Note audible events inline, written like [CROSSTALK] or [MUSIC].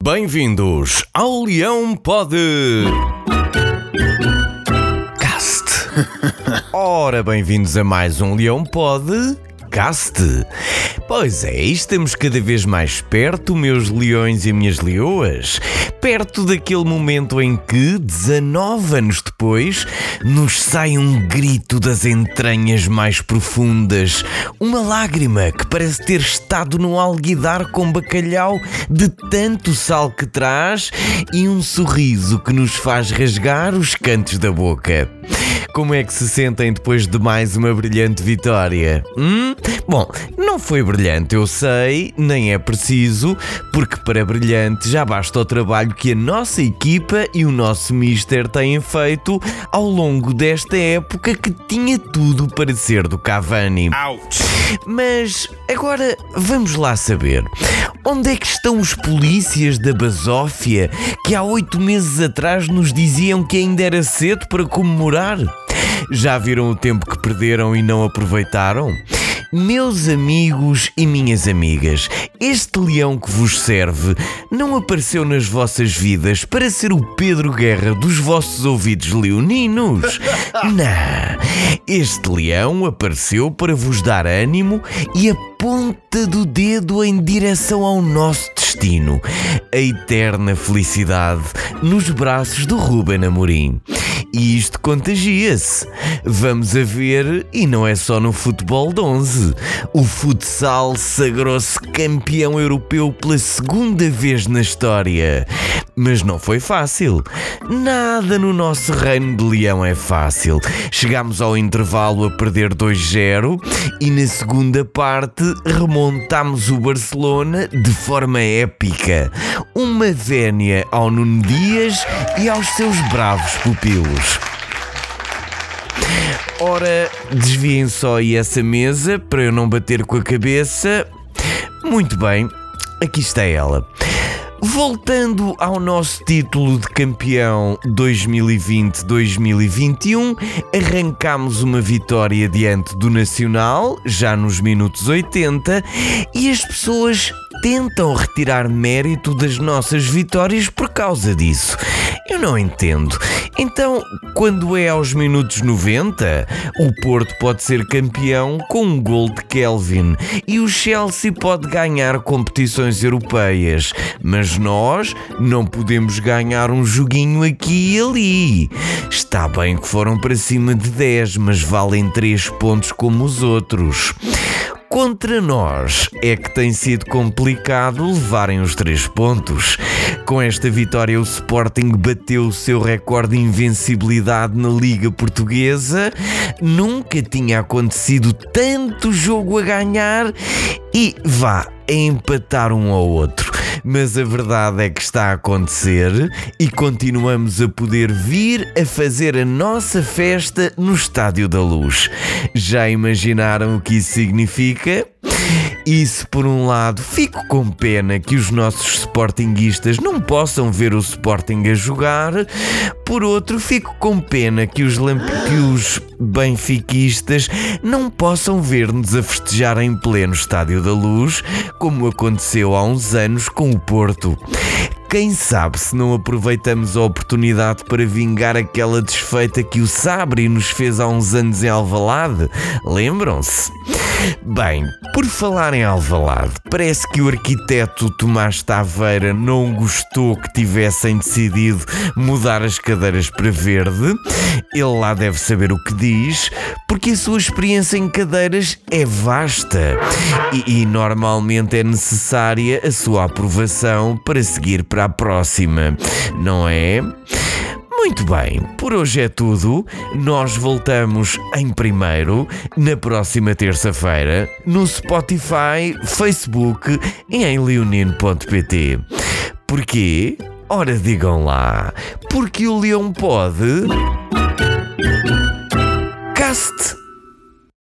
Bem-vindos ao Leão Pod. Cast. [LAUGHS] Ora, bem-vindos a mais um Leão Pod. Cast. Pois é, estamos cada vez mais perto, meus leões e minhas leoas. Perto daquele momento em que, 19 anos depois, nos sai um grito das entranhas mais profundas. Uma lágrima que parece ter estado no alguidar com bacalhau de tanto sal que traz e um sorriso que nos faz rasgar os cantos da boca. Como é que se sentem depois de mais uma brilhante vitória? Hum? Bom, não foi brilhante, eu sei, nem é preciso, porque para brilhante já basta o trabalho que a nossa equipa e o nosso Mister têm feito ao longo desta época que tinha tudo para ser do Cavani. Ouch! Mas agora vamos lá saber. Onde é que estão os polícias da Basófia que há oito meses atrás nos diziam que ainda era cedo para comemorar? Já viram o tempo que perderam e não aproveitaram? Meus amigos e minhas amigas, este leão que vos serve não apareceu nas vossas vidas para ser o Pedro Guerra dos vossos ouvidos leoninos. [LAUGHS] Não! Este leão apareceu para vos dar ânimo e a ponta do dedo em direção ao nosso destino, a eterna felicidade nos braços do Ruben Amorim. E isto contagia-se. Vamos a ver, e não é só no futebol de 11. O futsal sagrou-se campeão europeu pela segunda vez na história. Mas não foi fácil. Nada no nosso reino de leão é fácil. Chegámos ao intervalo a perder 2-0 e na segunda parte remontámos o Barcelona de forma épica. Uma vénia ao Nuno Dias e aos seus bravos pupilos. Ora, desviem só aí essa mesa para eu não bater com a cabeça. Muito bem, aqui está ela. Voltando ao nosso título de campeão 2020-2021, arrancámos uma vitória diante do Nacional, já nos minutos 80, e as pessoas tentam retirar mérito das nossas vitórias por causa disso. Eu não entendo. Então, quando é aos minutos 90, o Porto pode ser campeão com um gol de Kelvin e o Chelsea pode ganhar competições europeias, mas nós não podemos ganhar um joguinho aqui e ali. Está bem que foram para cima de 10, mas valem 3 pontos como os outros. Contra nós é que tem sido complicado levarem os três pontos. Com esta vitória, o Sporting bateu o seu recorde de invencibilidade na Liga Portuguesa. Nunca tinha acontecido tanto jogo a ganhar e vá a empatar um ao outro mas a verdade é que está a acontecer e continuamos a poder vir a fazer a nossa festa no Estádio da Luz. Já imaginaram o que isso significa? Isso por um lado, fico com pena que os nossos sportinguistas não possam ver o Sporting a jogar, por outro, fico com pena que os, que os benfiquistas não possam ver-nos a festejar em pleno Estádio da Luz, como aconteceu há uns anos com o Porto. Quem sabe se não aproveitamos a oportunidade para vingar aquela desfeita que o Sabri nos fez há uns anos em Alvalade? Lembram-se? Bem, por falar em Alvalade, parece que o arquiteto Tomás Taveira não gostou que tivessem decidido mudar as cadeiras para verde. Ele lá deve saber o que diz, porque a sua experiência em cadeiras é vasta e, e normalmente é necessária a sua aprovação para seguir para a próxima, não é? Muito bem, por hoje é tudo. Nós voltamos em primeiro na próxima terça-feira no Spotify, Facebook e em leonino.pt. Porquê? Ora, digam lá, porque o leão pode. Cast!